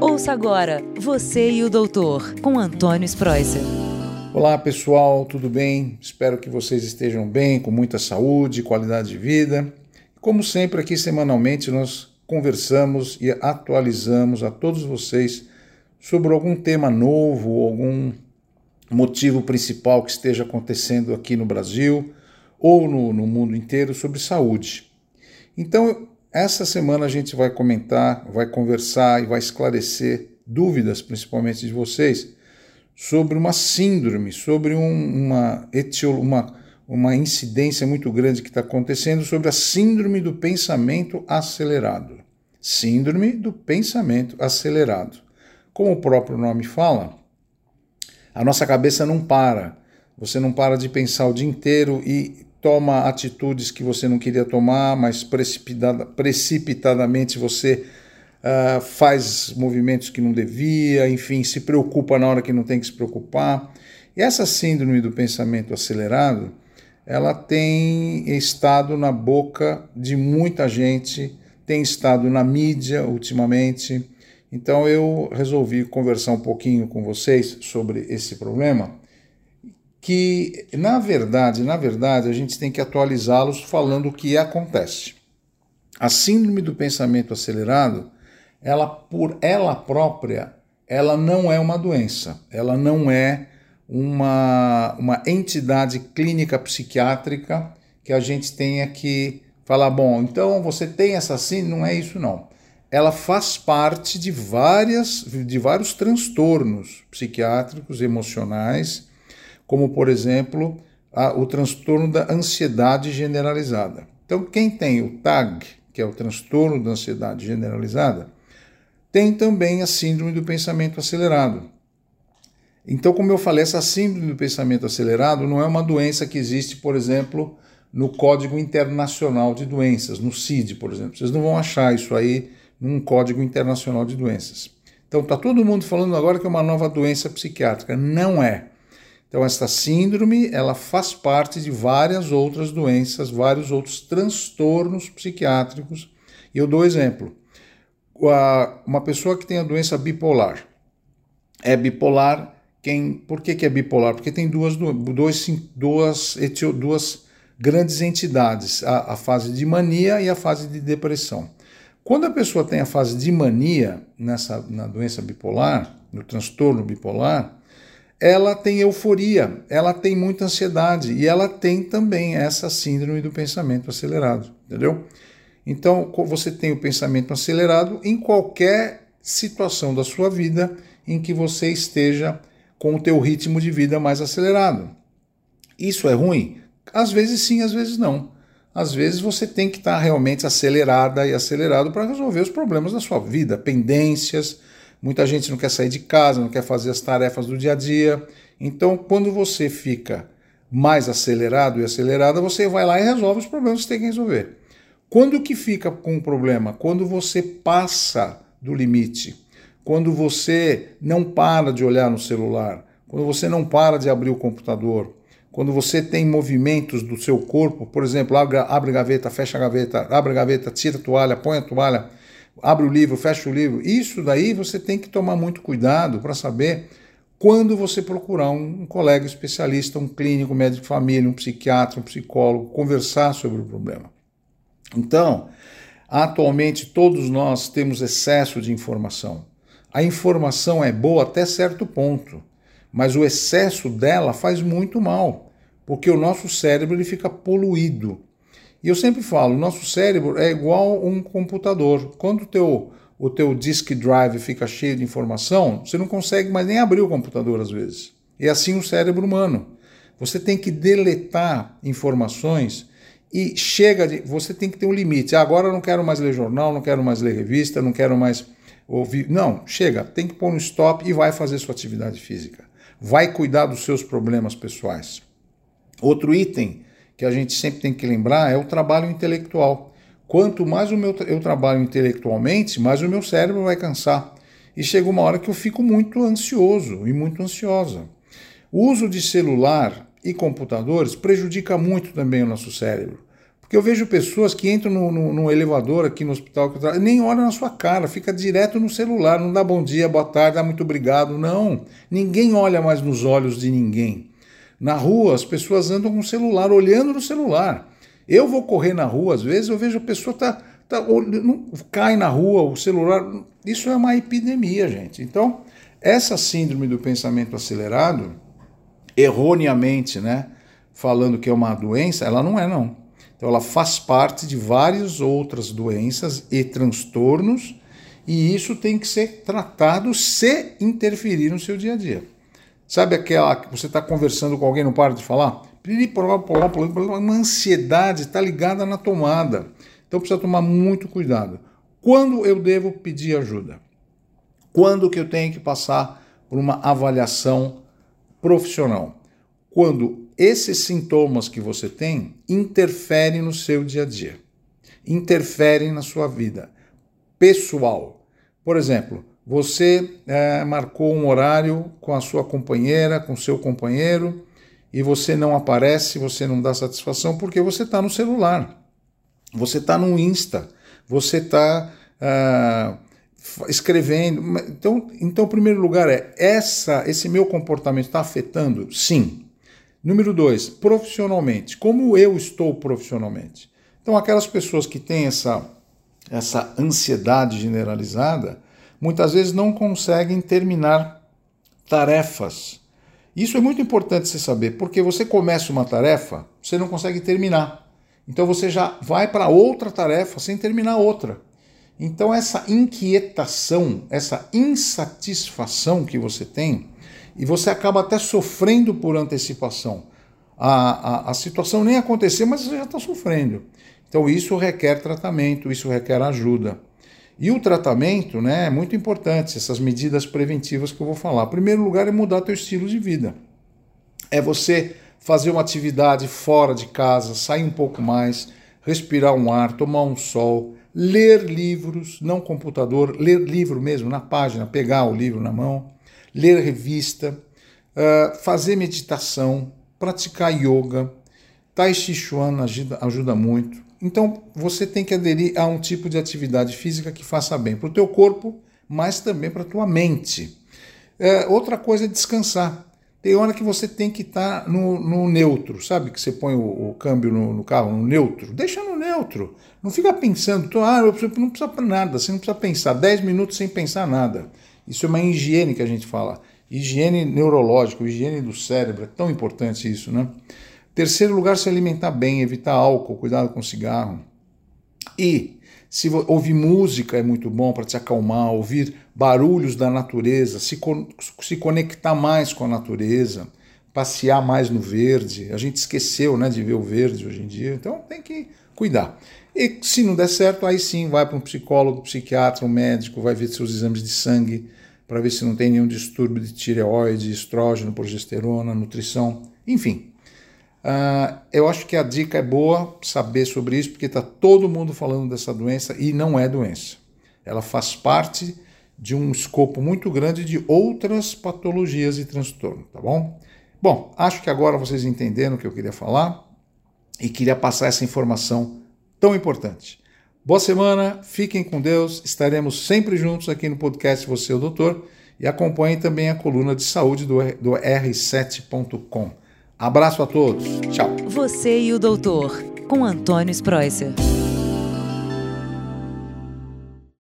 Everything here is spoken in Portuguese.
Ouça agora Você e o Doutor, com Antônio Spreuser. Olá pessoal, tudo bem? Espero que vocês estejam bem, com muita saúde, qualidade de vida. Como sempre, aqui semanalmente nós conversamos e atualizamos a todos vocês sobre algum tema novo, algum motivo principal que esteja acontecendo aqui no Brasil ou no, no mundo inteiro sobre saúde. Então, essa semana a gente vai comentar, vai conversar e vai esclarecer dúvidas, principalmente de vocês, sobre uma síndrome, sobre um, uma, uma, uma incidência muito grande que está acontecendo sobre a síndrome do pensamento acelerado. Síndrome do pensamento acelerado. Como o próprio nome fala, a nossa cabeça não para. Você não para de pensar o dia inteiro e toma atitudes que você não queria tomar, mas precipitada, precipitadamente você uh, faz movimentos que não devia, enfim, se preocupa na hora que não tem que se preocupar. E essa síndrome do pensamento acelerado, ela tem estado na boca de muita gente, tem estado na mídia ultimamente. Então eu resolvi conversar um pouquinho com vocês sobre esse problema que, na verdade, na verdade, a gente tem que atualizá-los falando o que acontece. A síndrome do pensamento acelerado, ela por ela própria, ela não é uma doença, ela não é uma, uma entidade clínica psiquiátrica que a gente tenha que falar, bom, então você tem essa síndrome, não é isso não. Ela faz parte de várias de vários transtornos psiquiátricos, emocionais, como por exemplo a, o transtorno da ansiedade generalizada. Então, quem tem o TAG, que é o transtorno da ansiedade generalizada, tem também a síndrome do pensamento acelerado. Então, como eu falei, essa síndrome do pensamento acelerado não é uma doença que existe, por exemplo, no Código Internacional de Doenças, no CID, por exemplo. Vocês não vão achar isso aí num Código Internacional de Doenças. Então, está todo mundo falando agora que é uma nova doença psiquiátrica. Não é. Então, esta síndrome ela faz parte de várias outras doenças, vários outros transtornos psiquiátricos. E eu dou exemplo. Uma pessoa que tem a doença bipolar é bipolar. Quem, por que, que é bipolar? Porque tem duas, duas, duas, duas grandes entidades, a, a fase de mania e a fase de depressão. Quando a pessoa tem a fase de mania nessa, na doença bipolar, no transtorno bipolar, ela tem euforia, ela tem muita ansiedade e ela tem também essa síndrome do pensamento acelerado, entendeu? Então, você tem o pensamento acelerado em qualquer situação da sua vida em que você esteja com o teu ritmo de vida mais acelerado. Isso é ruim? Às vezes sim, às vezes não. Às vezes você tem que estar realmente acelerada e acelerado para resolver os problemas da sua vida, pendências, Muita gente não quer sair de casa, não quer fazer as tarefas do dia a dia. Então, quando você fica mais acelerado e acelerada, você vai lá e resolve os problemas que tem que resolver. Quando que fica com o problema? Quando você passa do limite. Quando você não para de olhar no celular, quando você não para de abrir o computador, quando você tem movimentos do seu corpo, por exemplo, abre, abre gaveta, fecha a gaveta, abre a gaveta, tira a toalha, põe a toalha, abre o livro, fecha o livro. Isso daí você tem que tomar muito cuidado para saber quando você procurar um, colega especialista, um clínico, médico de família, um psiquiatra, um psicólogo, conversar sobre o problema. Então, atualmente todos nós temos excesso de informação. A informação é boa até certo ponto, mas o excesso dela faz muito mal, porque o nosso cérebro ele fica poluído e eu sempre falo, nosso cérebro é igual um computador. Quando o teu, o teu disk drive fica cheio de informação, você não consegue mais nem abrir o computador às vezes. E assim o cérebro humano. Você tem que deletar informações e chega de. Você tem que ter um limite. Ah, agora eu não quero mais ler jornal, não quero mais ler revista, não quero mais ouvir. Não, chega, tem que pôr um stop e vai fazer sua atividade física. Vai cuidar dos seus problemas pessoais. Outro item que a gente sempre tem que lembrar é o trabalho intelectual. Quanto mais o meu, eu trabalho intelectualmente, mais o meu cérebro vai cansar. E chega uma hora que eu fico muito ansioso e muito ansiosa. O uso de celular e computadores prejudica muito também o nosso cérebro, Porque eu vejo pessoas que entram no, no, no elevador aqui no hospital, nem olham na sua cara, fica direto no celular, não dá bom dia, boa tarde, dá muito obrigado. Não, ninguém olha mais nos olhos de ninguém. Na rua, as pessoas andam com o celular, olhando no celular. Eu vou correr na rua, às vezes eu vejo a pessoa tá, tá cai na rua, o celular. Isso é uma epidemia, gente. Então, essa síndrome do pensamento acelerado, erroneamente, né, falando que é uma doença, ela não é não. Então ela faz parte de várias outras doenças e transtornos, e isso tem que ser tratado se interferir no seu dia a dia. Sabe aquela que você está conversando com alguém, não para de falar? Uma ansiedade está ligada na tomada. Então precisa tomar muito cuidado. Quando eu devo pedir ajuda? Quando que eu tenho que passar por uma avaliação profissional? Quando esses sintomas que você tem interferem no seu dia a dia, interferem na sua vida pessoal. Por exemplo, você é, marcou um horário com a sua companheira, com seu companheiro, e você não aparece, você não dá satisfação porque você está no celular, você está no Insta, você está uh, escrevendo. Então, então, o primeiro lugar é essa, esse meu comportamento está afetando? Sim. Número dois, profissionalmente. Como eu estou profissionalmente? Então, aquelas pessoas que têm essa, essa ansiedade generalizada, muitas vezes não conseguem terminar tarefas. Isso é muito importante você saber, porque você começa uma tarefa, você não consegue terminar. Então você já vai para outra tarefa sem terminar outra. Então essa inquietação, essa insatisfação que você tem, e você acaba até sofrendo por antecipação. A, a, a situação nem aconteceu, mas você já está sofrendo. Então isso requer tratamento, isso requer ajuda. E o tratamento né, é muito importante, essas medidas preventivas que eu vou falar. Em primeiro lugar é mudar teu estilo de vida. É você fazer uma atividade fora de casa, sair um pouco mais, respirar um ar, tomar um sol, ler livros, não computador, ler livro mesmo na página, pegar o livro na mão ler revista, uh, fazer meditação, praticar yoga. Tai Chi Chuan ajuda, ajuda muito. Então você tem que aderir a um tipo de atividade física que faça bem para o teu corpo, mas também para a tua mente. Uh, outra coisa é descansar. Tem hora que você tem que estar tá no, no, neutro, sabe? Que você põe o, o câmbio no, no, carro, no neutro. Deixa no neutro. Não fica pensando, ah, eu não precisa para nada, você não precisa pensar. 10 minutos sem pensar nada. Isso é uma higiene que a gente fala. Higiene neurológica, higiene do cérebro, é tão importante isso, né? Terceiro lugar, se alimentar bem, evitar álcool, cuidado com cigarro. E se ouvir música é muito bom para te acalmar, ouvir barulhos da natureza, se, se conectar mais com a natureza, passear mais no verde. A gente esqueceu né, de ver o verde hoje em dia, então tem que cuidar. E se não der certo, aí sim vai para um psicólogo, psiquiatra, um médico, vai ver seus exames de sangue, para ver se não tem nenhum distúrbio de tireoide, estrógeno, progesterona, nutrição, enfim. Uh, eu acho que a dica é boa saber sobre isso, porque está todo mundo falando dessa doença e não é doença. Ela faz parte de um escopo muito grande de outras patologias e transtornos, tá bom? Bom, acho que agora vocês entenderam o que eu queria falar e queria passar essa informação tão importante. Boa semana, fiquem com Deus, estaremos sempre juntos aqui no podcast Você é o Doutor e acompanhem também a coluna de saúde do, do R7.com. Abraço a todos, tchau. Você e o Doutor, com Antônio Spreuser.